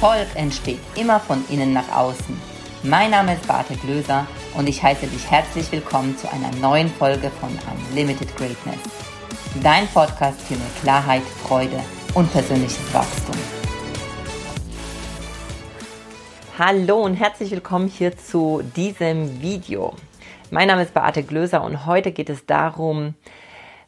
Erfolg entsteht immer von innen nach außen. Mein Name ist Barte Glöser und ich heiße dich herzlich willkommen zu einer neuen Folge von Unlimited Greatness. Dein Podcast für mehr Klarheit, Freude und persönliches Wachstum. Hallo und herzlich willkommen hier zu diesem Video. Mein Name ist Beate Glöser und heute geht es darum,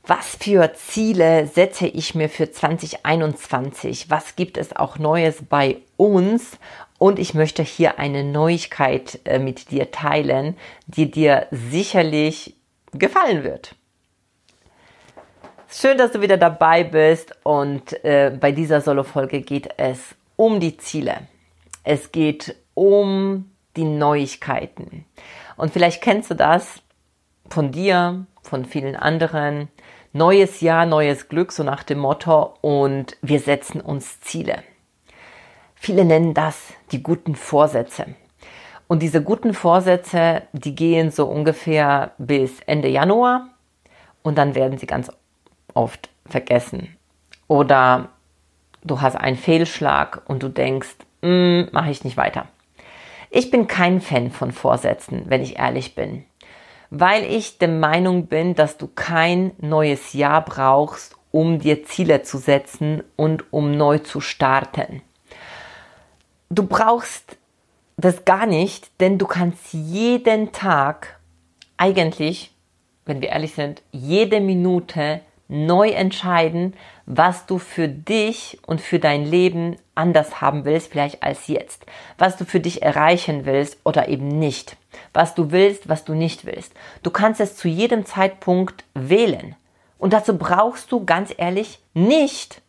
was für Ziele setze ich mir für 2021? Was gibt es auch Neues bei uns? Und ich möchte hier eine Neuigkeit äh, mit dir teilen, die dir sicherlich gefallen wird. Schön, dass du wieder dabei bist und äh, bei dieser Solo-Folge geht es um die Ziele. Es geht um die Neuigkeiten. Und vielleicht kennst du das von dir, von vielen anderen. Neues Jahr, neues Glück, so nach dem Motto. Und wir setzen uns Ziele. Viele nennen das die guten Vorsätze. Und diese guten Vorsätze, die gehen so ungefähr bis Ende Januar und dann werden sie ganz oft vergessen. Oder du hast einen Fehlschlag und du denkst, hm, mache ich nicht weiter. Ich bin kein Fan von Vorsätzen, wenn ich ehrlich bin weil ich der Meinung bin, dass du kein neues Jahr brauchst, um dir Ziele zu setzen und um neu zu starten. Du brauchst das gar nicht, denn du kannst jeden Tag eigentlich, wenn wir ehrlich sind, jede Minute neu entscheiden, was du für dich und für dein Leben anders haben willst, vielleicht als jetzt. Was du für dich erreichen willst oder eben nicht. Was du willst, was du nicht willst. Du kannst es zu jedem Zeitpunkt wählen. Und dazu brauchst du ganz ehrlich nicht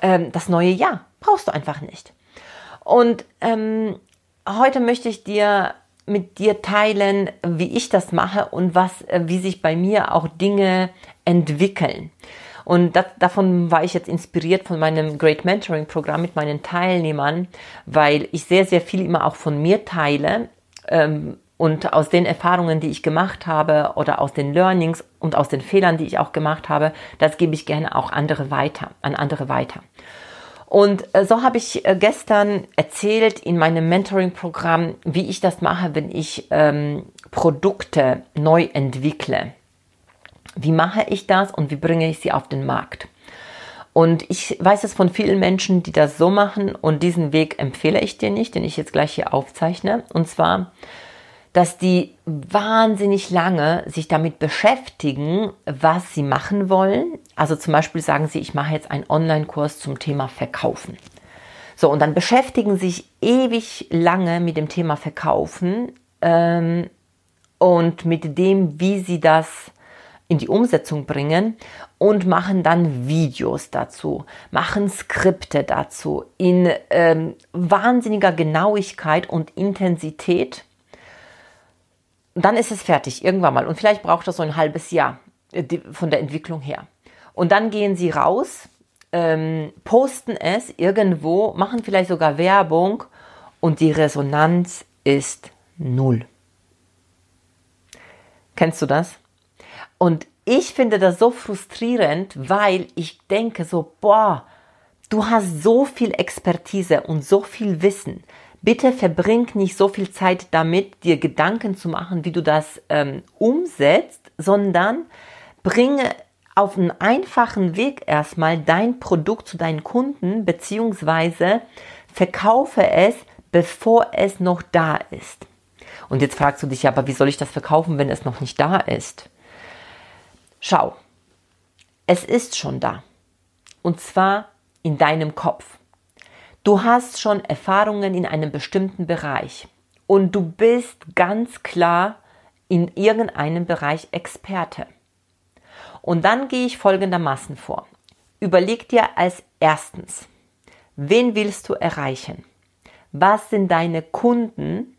ähm, das neue Jahr. Brauchst du einfach nicht. Und ähm, heute möchte ich dir mit dir teilen, wie ich das mache und was, äh, wie sich bei mir auch Dinge entwickeln. Und das, davon war ich jetzt inspiriert von meinem Great Mentoring Programm mit meinen Teilnehmern, weil ich sehr, sehr viel immer auch von mir teile. Ähm, und aus den Erfahrungen, die ich gemacht habe oder aus den Learnings und aus den Fehlern, die ich auch gemacht habe, das gebe ich gerne auch andere weiter, an andere weiter. Und äh, so habe ich äh, gestern erzählt in meinem Mentoring-Programm, wie ich das mache, wenn ich ähm, Produkte neu entwickle. Wie mache ich das und wie bringe ich sie auf den Markt? Und ich weiß es von vielen Menschen, die das so machen und diesen Weg empfehle ich dir nicht, den ich jetzt gleich hier aufzeichne. Und zwar, dass die wahnsinnig lange sich damit beschäftigen, was sie machen wollen. Also zum Beispiel sagen sie, ich mache jetzt einen Online-Kurs zum Thema Verkaufen. So, und dann beschäftigen sich ewig lange mit dem Thema Verkaufen ähm, und mit dem, wie sie das in die Umsetzung bringen und machen dann Videos dazu, machen Skripte dazu in ähm, wahnsinniger Genauigkeit und Intensität. Dann ist es fertig, irgendwann mal. Und vielleicht braucht das so ein halbes Jahr äh, von der Entwicklung her. Und dann gehen sie raus, ähm, posten es irgendwo, machen vielleicht sogar Werbung und die Resonanz ist null. Kennst du das? Und ich finde das so frustrierend, weil ich denke so, boah, du hast so viel Expertise und so viel Wissen. Bitte verbring nicht so viel Zeit damit, dir Gedanken zu machen, wie du das ähm, umsetzt, sondern bringe auf einen einfachen Weg erstmal dein Produkt zu deinen Kunden, beziehungsweise verkaufe es, bevor es noch da ist. Und jetzt fragst du dich ja, aber wie soll ich das verkaufen, wenn es noch nicht da ist? Schau, es ist schon da. Und zwar in deinem Kopf. Du hast schon Erfahrungen in einem bestimmten Bereich und du bist ganz klar in irgendeinem Bereich Experte. Und dann gehe ich folgendermaßen vor. Überleg dir als erstens, wen willst du erreichen? Was sind deine Kunden,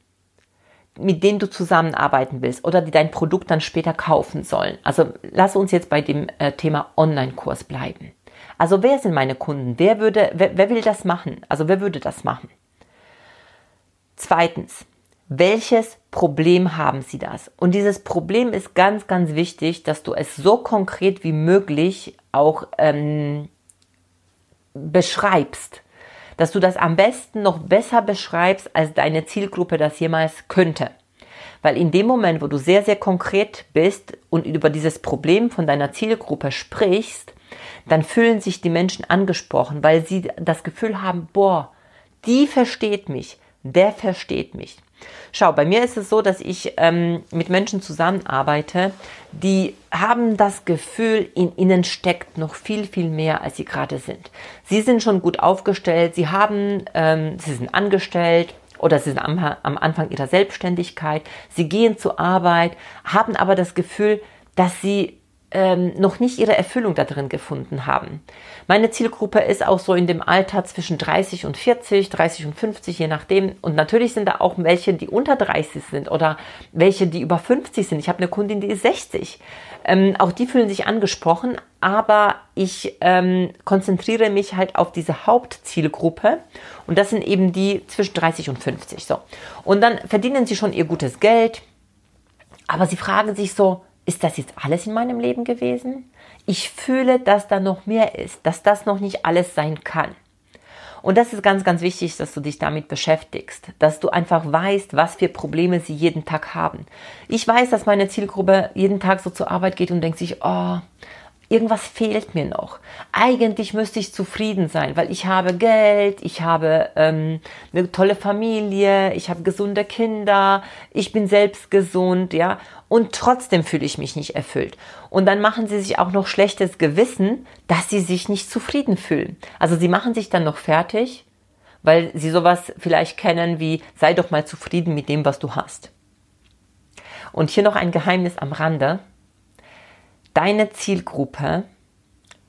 mit denen du zusammenarbeiten willst oder die dein Produkt dann später kaufen sollen. Also lass uns jetzt bei dem äh, Thema Online-Kurs bleiben. Also wer sind meine Kunden? Wer würde, wer, wer will das machen? Also wer würde das machen? Zweitens, welches Problem haben Sie das? Und dieses Problem ist ganz, ganz wichtig, dass du es so konkret wie möglich auch ähm, beschreibst. dass du das am besten noch besser beschreibst, als deine Zielgruppe das jemals könnte. Weil in dem Moment, wo du sehr, sehr konkret bist und über dieses Problem von deiner Zielgruppe sprichst, dann fühlen sich die Menschen angesprochen, weil sie das Gefühl haben, boah, die versteht mich, der versteht mich. Schau, bei mir ist es so, dass ich ähm, mit Menschen zusammenarbeite, die haben das Gefühl, in ihnen steckt noch viel, viel mehr, als sie gerade sind. Sie sind schon gut aufgestellt, sie haben, ähm, sie sind angestellt, oder sie sind am, am, Anfang ihrer Selbstständigkeit, sie gehen zur Arbeit, haben aber das Gefühl, dass sie ähm, noch nicht ihre Erfüllung da drin gefunden haben. Meine Zielgruppe ist auch so in dem Alter zwischen 30 und 40, 30 und 50, je nachdem. Und natürlich sind da auch welche, die unter 30 sind oder welche, die über 50 sind. Ich habe eine Kundin, die ist 60. Ähm, auch die fühlen sich angesprochen, aber ich ähm, konzentriere mich halt auf diese Hauptzielgruppe und das sind eben die zwischen 30 und 50. So. Und dann verdienen sie schon ihr gutes Geld, aber sie fragen sich so, ist das jetzt alles in meinem Leben gewesen? Ich fühle, dass da noch mehr ist, dass das noch nicht alles sein kann. Und das ist ganz, ganz wichtig, dass du dich damit beschäftigst, dass du einfach weißt, was für Probleme sie jeden Tag haben. Ich weiß, dass meine Zielgruppe jeden Tag so zur Arbeit geht und denkt sich, oh, irgendwas fehlt mir noch. Eigentlich müsste ich zufrieden sein, weil ich habe Geld, ich habe ähm, eine tolle Familie, ich habe gesunde Kinder, ich bin selbst gesund, ja, und trotzdem fühle ich mich nicht erfüllt. Und dann machen sie sich auch noch schlechtes Gewissen, dass sie sich nicht zufrieden fühlen. Also sie machen sich dann noch fertig, weil sie sowas vielleicht kennen wie sei doch mal zufrieden mit dem, was du hast. Und hier noch ein Geheimnis am Rande deine Zielgruppe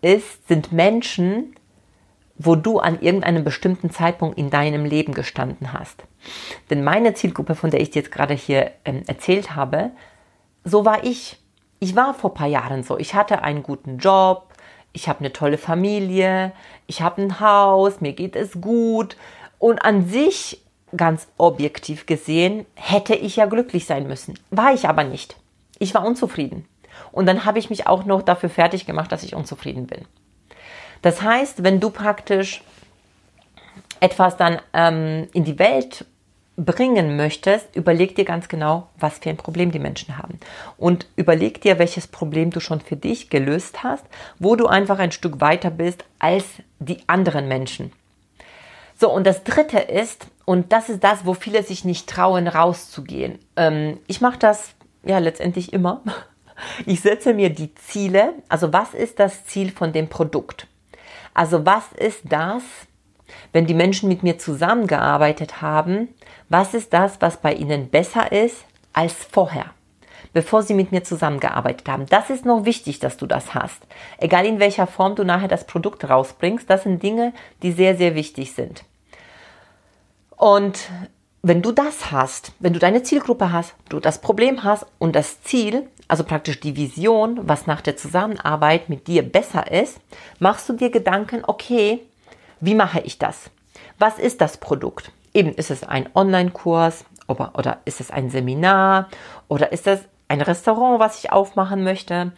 ist, sind Menschen, wo du an irgendeinem bestimmten Zeitpunkt in deinem Leben gestanden hast. Denn meine Zielgruppe, von der ich dir jetzt gerade hier ähm, erzählt habe, so war ich. Ich war vor ein paar Jahren so. Ich hatte einen guten Job, ich habe eine tolle Familie, ich habe ein Haus, mir geht es gut. Und an sich, ganz objektiv gesehen, hätte ich ja glücklich sein müssen. War ich aber nicht. Ich war unzufrieden. Und dann habe ich mich auch noch dafür fertig gemacht, dass ich unzufrieden bin. Das heißt, wenn du praktisch etwas dann ähm, in die Welt bringen möchtest, überleg dir ganz genau, was für ein Problem die Menschen haben. Und überleg dir, welches Problem du schon für dich gelöst hast, wo du einfach ein Stück weiter bist als die anderen Menschen. So, und das Dritte ist, und das ist das, wo viele sich nicht trauen, rauszugehen. Ähm, ich mache das ja letztendlich immer. Ich setze mir die Ziele. Also was ist das Ziel von dem Produkt? Also was ist das, wenn die Menschen mit mir zusammengearbeitet haben, was ist das, was bei ihnen besser ist als vorher, bevor sie mit mir zusammengearbeitet haben? Das ist noch wichtig, dass du das hast. Egal in welcher Form du nachher das Produkt rausbringst, das sind Dinge, die sehr, sehr wichtig sind. Und wenn du das hast, wenn du deine Zielgruppe hast, du das Problem hast und das Ziel, also praktisch die Vision, was nach der Zusammenarbeit mit dir besser ist, machst du dir Gedanken, okay, wie mache ich das? Was ist das Produkt? Eben, ist es ein Online-Kurs oder, ist es ein Seminar oder ist es ein Restaurant, was ich aufmachen möchte?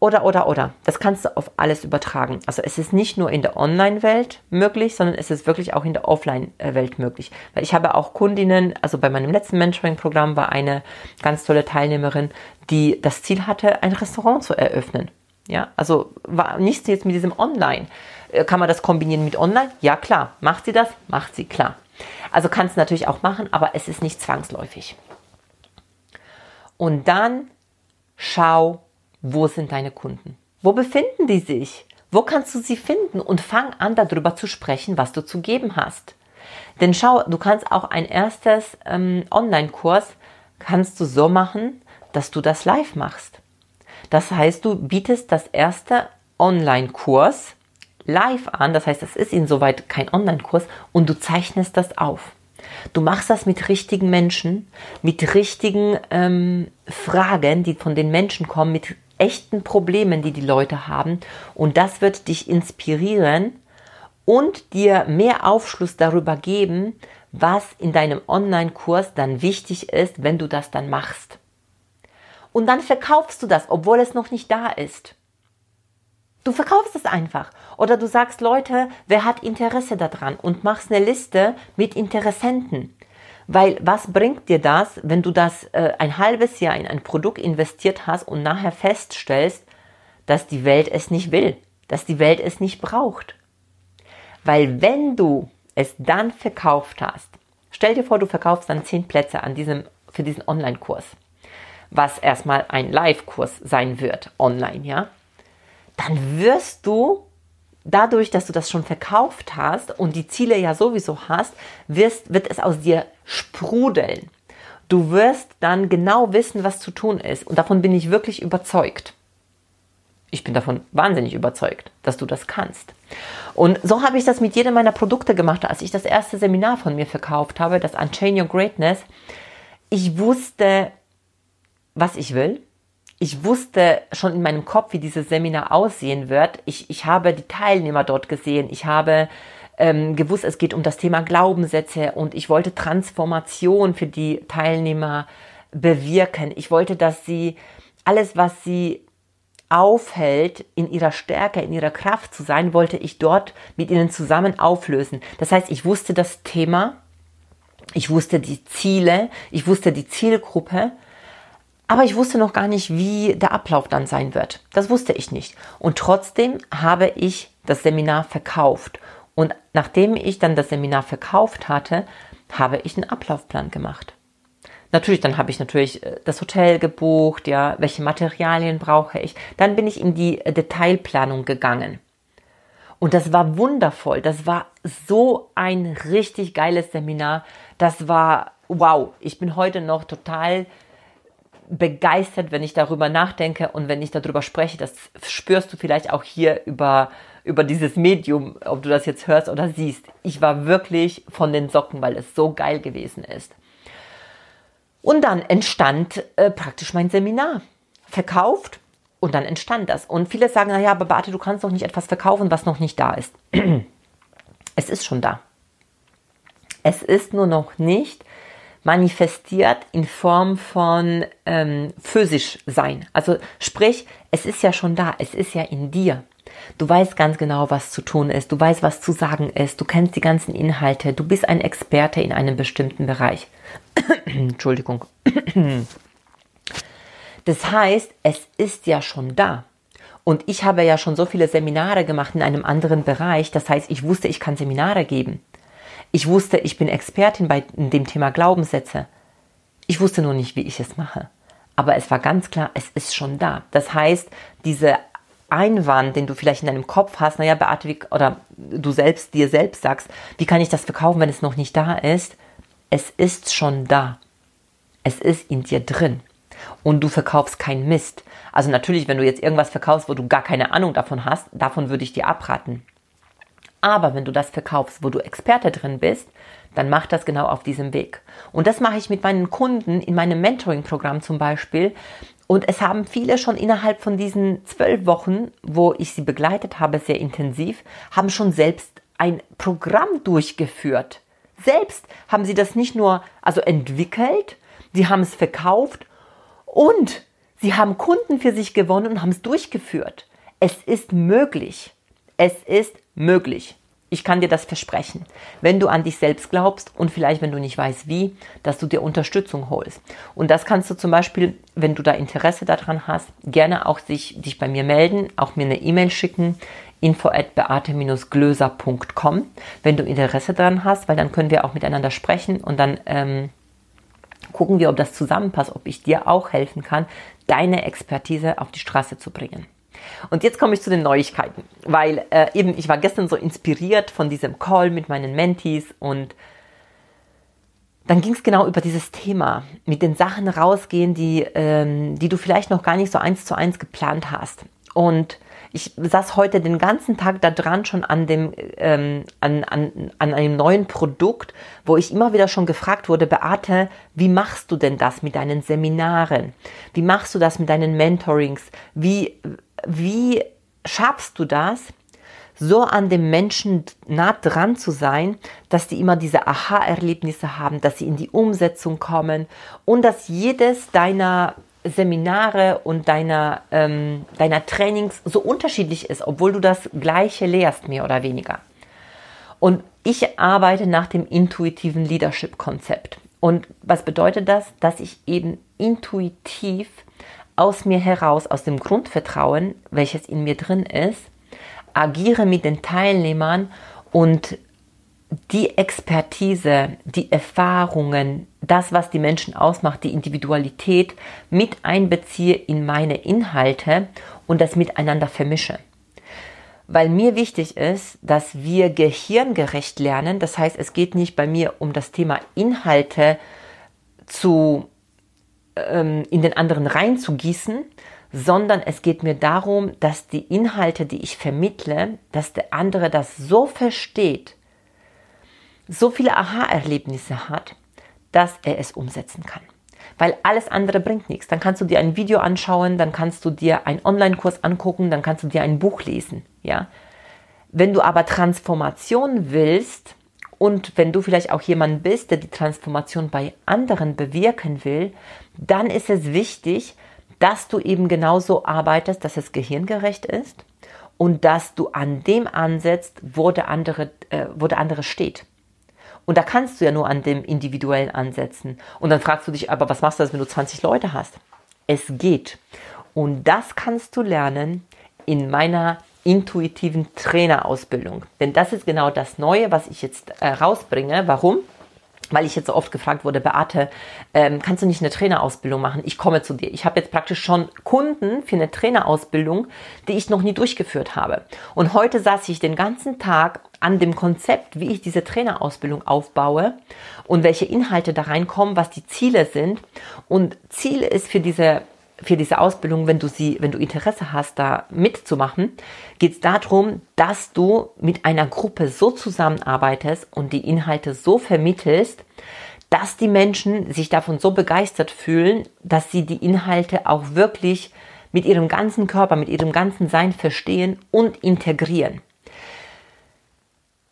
Oder, oder, oder. Das kannst du auf alles übertragen. Also es ist nicht nur in der Online-Welt möglich, sondern es ist wirklich auch in der Offline-Welt möglich. Weil ich habe auch Kundinnen, also bei meinem letzten Mentoring-Programm war eine ganz tolle Teilnehmerin, die das Ziel hatte, ein Restaurant zu eröffnen. Ja, also war nichts jetzt mit diesem Online. Äh, kann man das kombinieren mit Online? Ja, klar. Macht sie das? Macht sie, klar. Also kannst du natürlich auch machen, aber es ist nicht zwangsläufig. Und dann schau, wo sind deine Kunden? Wo befinden die sich? Wo kannst du sie finden? Und fang an, darüber zu sprechen, was du zu geben hast. Denn schau, du kannst auch ein erstes ähm, Online-Kurs, kannst du so machen, dass du das live machst. Das heißt, du bietest das erste Online-Kurs live an, das heißt, das ist insoweit kein Online-Kurs und du zeichnest das auf. Du machst das mit richtigen Menschen, mit richtigen ähm, Fragen, die von den Menschen kommen, mit echten Problemen, die die Leute haben. Und das wird dich inspirieren und dir mehr Aufschluss darüber geben, was in deinem Online-Kurs dann wichtig ist, wenn du das dann machst. Und dann verkaufst du das, obwohl es noch nicht da ist. Du verkaufst es einfach. Oder du sagst, Leute, wer hat Interesse daran und machst eine Liste mit Interessenten. Weil was bringt dir das, wenn du das äh, ein halbes Jahr in ein Produkt investiert hast und nachher feststellst, dass die Welt es nicht will, dass die Welt es nicht braucht? Weil wenn du es dann verkauft hast, stell dir vor, du verkaufst dann zehn Plätze an diesem, für diesen Online-Kurs, was erstmal ein Live-Kurs sein wird, online, ja? dann wirst du dadurch, dass du das schon verkauft hast und die Ziele ja sowieso hast, wirst, wird es aus dir sprudeln. Du wirst dann genau wissen, was zu tun ist. Und davon bin ich wirklich überzeugt. Ich bin davon wahnsinnig überzeugt, dass du das kannst. Und so habe ich das mit jedem meiner Produkte gemacht, als ich das erste Seminar von mir verkauft habe, das Unchain Your Greatness. Ich wusste, was ich will ich wusste schon in meinem Kopf, wie dieses Seminar aussehen wird. Ich, ich habe die Teilnehmer dort gesehen. Ich habe ähm, gewusst, es geht um das Thema Glaubenssätze und ich wollte Transformation für die Teilnehmer bewirken. Ich wollte, dass sie alles, was sie aufhält, in ihrer Stärke, in ihrer Kraft zu sein, wollte ich dort mit ihnen zusammen auflösen. Das heißt, ich wusste das Thema, ich wusste die Ziele, ich wusste die Zielgruppe aber ich wusste noch gar nicht, wie der Ablauf dann sein wird. Das wusste ich nicht. Und trotzdem habe ich das Seminar verkauft. Und nachdem ich dann das Seminar verkauft hatte, habe ich einen Ablaufplan gemacht. Natürlich, dann habe ich natürlich äh, das Hotel gebucht, ja, welche Materialien brauche ich. Dann bin ich in die äh, Detailplanung gegangen. Und das war wundervoll. Das war so ein richtig geiles Seminar. Das war wow. Ich bin heute noch total begeistert, wenn ich darüber nachdenke und wenn ich darüber spreche. Das spürst du vielleicht auch hier über, über dieses Medium, ob du das jetzt hörst oder siehst. Ich war wirklich von den Socken, weil es so geil gewesen ist. Und dann entstand äh, praktisch mein Seminar. Verkauft und dann entstand das. Und viele sagen, naja, aber Beate, du kannst doch nicht etwas verkaufen, was noch nicht da ist. es ist schon da. Es ist nur noch nicht manifestiert in Form von ähm, physisch sein. Also sprich, es ist ja schon da, es ist ja in dir. Du weißt ganz genau, was zu tun ist, du weißt, was zu sagen ist, du kennst die ganzen Inhalte, du bist ein Experte in einem bestimmten Bereich. Entschuldigung. das heißt, es ist ja schon da. Und ich habe ja schon so viele Seminare gemacht in einem anderen Bereich. Das heißt, ich wusste, ich kann Seminare geben. Ich wusste, ich bin Expertin bei dem Thema Glaubenssätze. Ich wusste nur nicht, wie ich es mache. Aber es war ganz klar, es ist schon da. Das heißt, diese Einwand, den du vielleicht in deinem Kopf hast, naja, Beate, wie, oder du selbst dir selbst sagst, wie kann ich das verkaufen, wenn es noch nicht da ist? Es ist schon da. Es ist in dir drin. Und du verkaufst kein Mist. Also natürlich, wenn du jetzt irgendwas verkaufst, wo du gar keine Ahnung davon hast, davon würde ich dir abraten. Aber wenn du das verkaufst, wo du Experte drin bist, dann mach das genau auf diesem Weg. Und das mache ich mit meinen Kunden in meinem Mentoring-Programm zum Beispiel. Und es haben viele schon innerhalb von diesen zwölf Wochen, wo ich sie begleitet habe, sehr intensiv, haben schon selbst ein Programm durchgeführt. Selbst haben sie das nicht nur also entwickelt, sie haben es verkauft und sie haben Kunden für sich gewonnen und haben es durchgeführt. Es ist möglich. Es ist möglich. Ich kann dir das versprechen. Wenn du an dich selbst glaubst und vielleicht, wenn du nicht weißt wie, dass du dir Unterstützung holst. Und das kannst du zum Beispiel, wenn du da Interesse daran hast, gerne auch sich, dich bei mir melden, auch mir eine E-Mail schicken, info at beate-glöser.com, wenn du Interesse daran hast, weil dann können wir auch miteinander sprechen und dann ähm, gucken wir, ob das zusammenpasst, ob ich dir auch helfen kann, deine Expertise auf die Straße zu bringen. Und jetzt komme ich zu den Neuigkeiten, weil äh, eben ich war gestern so inspiriert von diesem Call mit meinen Mentees und dann ging es genau über dieses Thema, mit den Sachen rausgehen, die, ähm, die du vielleicht noch gar nicht so eins zu eins geplant hast. Und ich saß heute den ganzen Tag da dran schon an dem ähm, an, an, an einem neuen Produkt, wo ich immer wieder schon gefragt wurde, Beate, wie machst du denn das mit deinen Seminaren? Wie machst du das mit deinen Mentorings? Wie wie schaffst du das, so an dem Menschen nah dran zu sein, dass die immer diese Aha-Erlebnisse haben, dass sie in die Umsetzung kommen und dass jedes deiner Seminare und deiner, ähm, deiner Trainings so unterschiedlich ist, obwohl du das Gleiche lehrst, mehr oder weniger. Und ich arbeite nach dem intuitiven Leadership-Konzept. Und was bedeutet das? Dass ich eben intuitiv aus mir heraus, aus dem Grundvertrauen, welches in mir drin ist, agiere mit den Teilnehmern und die Expertise, die Erfahrungen, das, was die Menschen ausmacht, die Individualität mit einbeziehe in meine Inhalte und das miteinander vermische. Weil mir wichtig ist, dass wir gehirngerecht lernen. Das heißt, es geht nicht bei mir um das Thema Inhalte zu, ähm, in den anderen reinzugießen, sondern es geht mir darum, dass die Inhalte, die ich vermittle, dass der andere das so versteht, so viele Aha-Erlebnisse hat, dass er es umsetzen kann. Weil alles andere bringt nichts. Dann kannst du dir ein Video anschauen, dann kannst du dir einen Online-Kurs angucken, dann kannst du dir ein Buch lesen. Ja? Wenn du aber Transformation willst und wenn du vielleicht auch jemand bist, der die Transformation bei anderen bewirken will, dann ist es wichtig, dass du eben genauso arbeitest, dass es gehirngerecht ist und dass du an dem ansetzt, wo der andere, äh, wo der andere steht. Und da kannst du ja nur an dem Individuellen ansetzen. Und dann fragst du dich, aber was machst du, wenn du 20 Leute hast? Es geht. Und das kannst du lernen in meiner intuitiven Trainerausbildung. Denn das ist genau das Neue, was ich jetzt äh, rausbringe. Warum? weil ich jetzt so oft gefragt wurde, Beate, ähm, kannst du nicht eine Trainerausbildung machen? Ich komme zu dir. Ich habe jetzt praktisch schon Kunden für eine Trainerausbildung, die ich noch nie durchgeführt habe. Und heute saß ich den ganzen Tag an dem Konzept, wie ich diese Trainerausbildung aufbaue und welche Inhalte da reinkommen, was die Ziele sind. Und Ziel ist für diese für diese Ausbildung, wenn du sie, wenn du Interesse hast, da mitzumachen, geht es darum, dass du mit einer Gruppe so zusammenarbeitest und die Inhalte so vermittelst, dass die Menschen sich davon so begeistert fühlen, dass sie die Inhalte auch wirklich mit ihrem ganzen Körper, mit ihrem ganzen Sein verstehen und integrieren.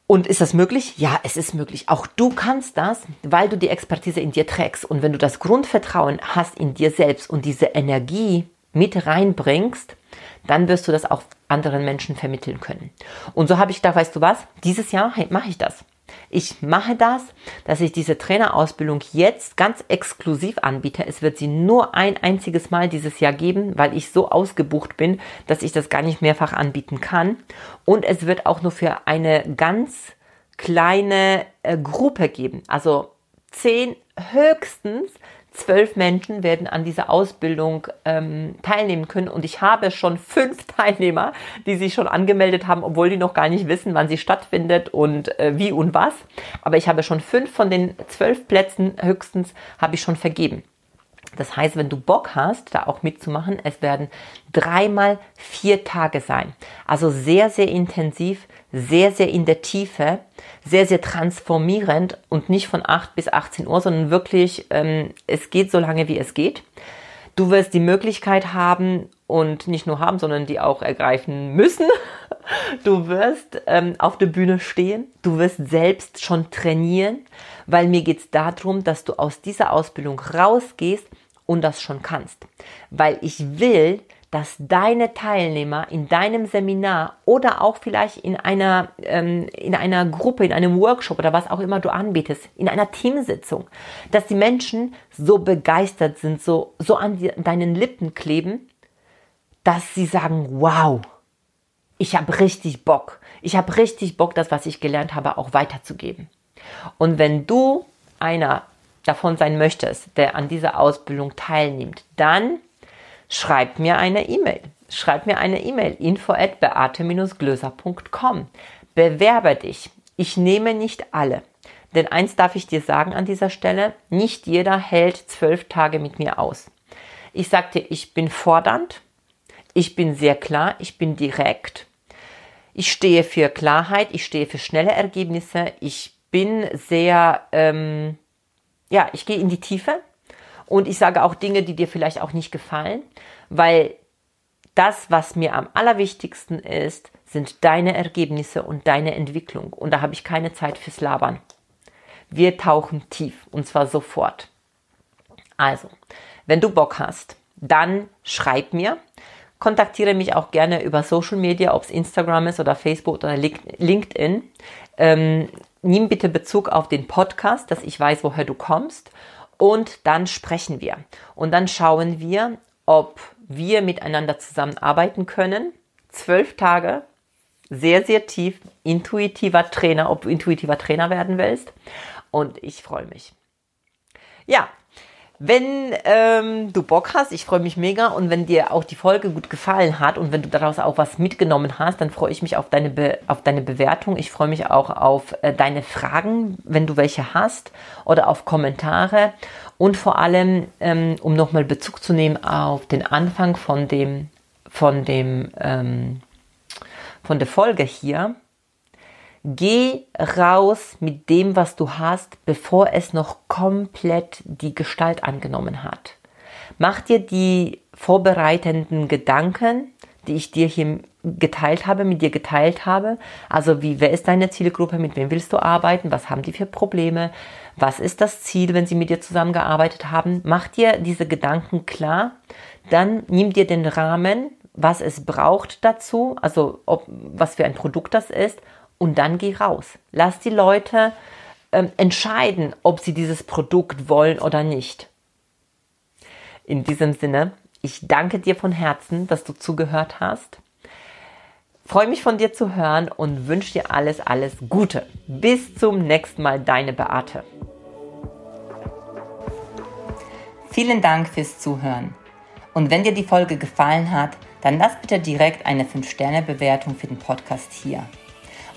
Und ist das möglich? Ja, es ist möglich. Auch du kannst das, weil du die Expertise in dir trägst. Und wenn du das Grundvertrauen hast in dir selbst und diese Energie mit reinbringst, dann wirst du das auch anderen Menschen vermitteln können. Und so habe ich gedacht, weißt du was? Dieses Jahr mache ich das. Ich mache das, dass ich diese Trainerausbildung jetzt ganz exklusiv anbiete. Es wird sie nur ein einziges Mal dieses Jahr geben, weil ich so ausgebucht bin, dass ich das gar nicht mehrfach anbieten kann. Und es wird auch nur für eine ganz kleine äh, Gruppe geben. Also zehn höchstens zwölf Menschen werden an dieser Ausbildung ähm, teilnehmen können. Und ich habe schon fünf Teilnehmer, die sich schon angemeldet haben, obwohl die noch gar nicht wissen, wann sie stattfindet und äh, wie und was. Aber ich habe schon fünf von den zwölf Plätzen höchstens habe ich schon vergeben. Das heißt, wenn du Bock hast, da auch mitzumachen, es werden dreimal vier Tage sein. Also sehr, sehr intensiv, sehr, sehr in der Tiefe, sehr, sehr transformierend und nicht von 8 bis 18 Uhr, sondern wirklich, ähm, es geht so lange, wie es geht. Du wirst die Möglichkeit haben und nicht nur haben, sondern die auch ergreifen müssen. Du wirst ähm, auf der Bühne stehen, du wirst selbst schon trainieren, weil mir geht es darum, dass du aus dieser Ausbildung rausgehst und das schon kannst. Weil ich will, dass deine Teilnehmer in deinem Seminar oder auch vielleicht in einer, ähm, in einer Gruppe, in einem Workshop oder was auch immer du anbietest, in einer Teamsitzung, dass die Menschen so begeistert sind, so, so an die, deinen Lippen kleben, dass sie sagen, wow, ich habe richtig Bock. Ich habe richtig Bock, das, was ich gelernt habe, auch weiterzugeben. Und wenn du einer davon sein möchtest, der an dieser Ausbildung teilnimmt, dann schreib mir eine E-Mail. Schreib mir eine E-Mail info at beate-glöser.com. Bewerbe dich. Ich nehme nicht alle. Denn eins darf ich dir sagen an dieser Stelle, nicht jeder hält zwölf Tage mit mir aus. Ich sagte, ich bin fordernd, ich bin sehr klar, ich bin direkt, ich stehe für Klarheit, ich stehe für schnelle Ergebnisse, ich bin sehr, ähm, ja, ich gehe in die Tiefe und ich sage auch Dinge, die dir vielleicht auch nicht gefallen, weil das, was mir am allerwichtigsten ist, sind deine Ergebnisse und deine Entwicklung. Und da habe ich keine Zeit fürs Labern. Wir tauchen tief und zwar sofort. Also, wenn du Bock hast, dann schreib mir. Kontaktiere mich auch gerne über Social Media, ob es Instagram ist oder Facebook oder LinkedIn. Ähm, nimm bitte Bezug auf den Podcast, dass ich weiß, woher du kommst. Und dann sprechen wir. Und dann schauen wir, ob wir miteinander zusammenarbeiten können. Zwölf Tage, sehr, sehr tief, intuitiver Trainer, ob du intuitiver Trainer werden willst. Und ich freue mich. Ja, wenn ähm, du Bock hast, ich freue mich mega und wenn dir auch die Folge gut gefallen hat und wenn du daraus auch was mitgenommen hast, dann freue ich mich auf deine, Be auf deine Bewertung. Ich freue mich auch auf äh, deine Fragen, wenn du welche hast oder auf Kommentare und vor allem, ähm, um nochmal Bezug zu nehmen auf den Anfang von dem, von dem, ähm, von der Folge hier Geh raus mit dem, was du hast, bevor es noch komplett die Gestalt angenommen hat. Mach dir die vorbereitenden Gedanken, die ich dir hier geteilt habe, mit dir geteilt habe. Also wie, wer ist deine Zielgruppe, mit wem willst du arbeiten, was haben die für Probleme, was ist das Ziel, wenn sie mit dir zusammengearbeitet haben. Mach dir diese Gedanken klar, dann nimm dir den Rahmen, was es braucht dazu, also ob, was für ein Produkt das ist und dann geh raus. Lass die Leute ähm, entscheiden, ob sie dieses Produkt wollen oder nicht. In diesem Sinne, ich danke dir von Herzen, dass du zugehört hast. Freue mich von dir zu hören und wünsche dir alles, alles Gute. Bis zum nächsten Mal, deine Beate. Vielen Dank fürs Zuhören. Und wenn dir die Folge gefallen hat, dann lass bitte direkt eine 5-Sterne-Bewertung für den Podcast hier.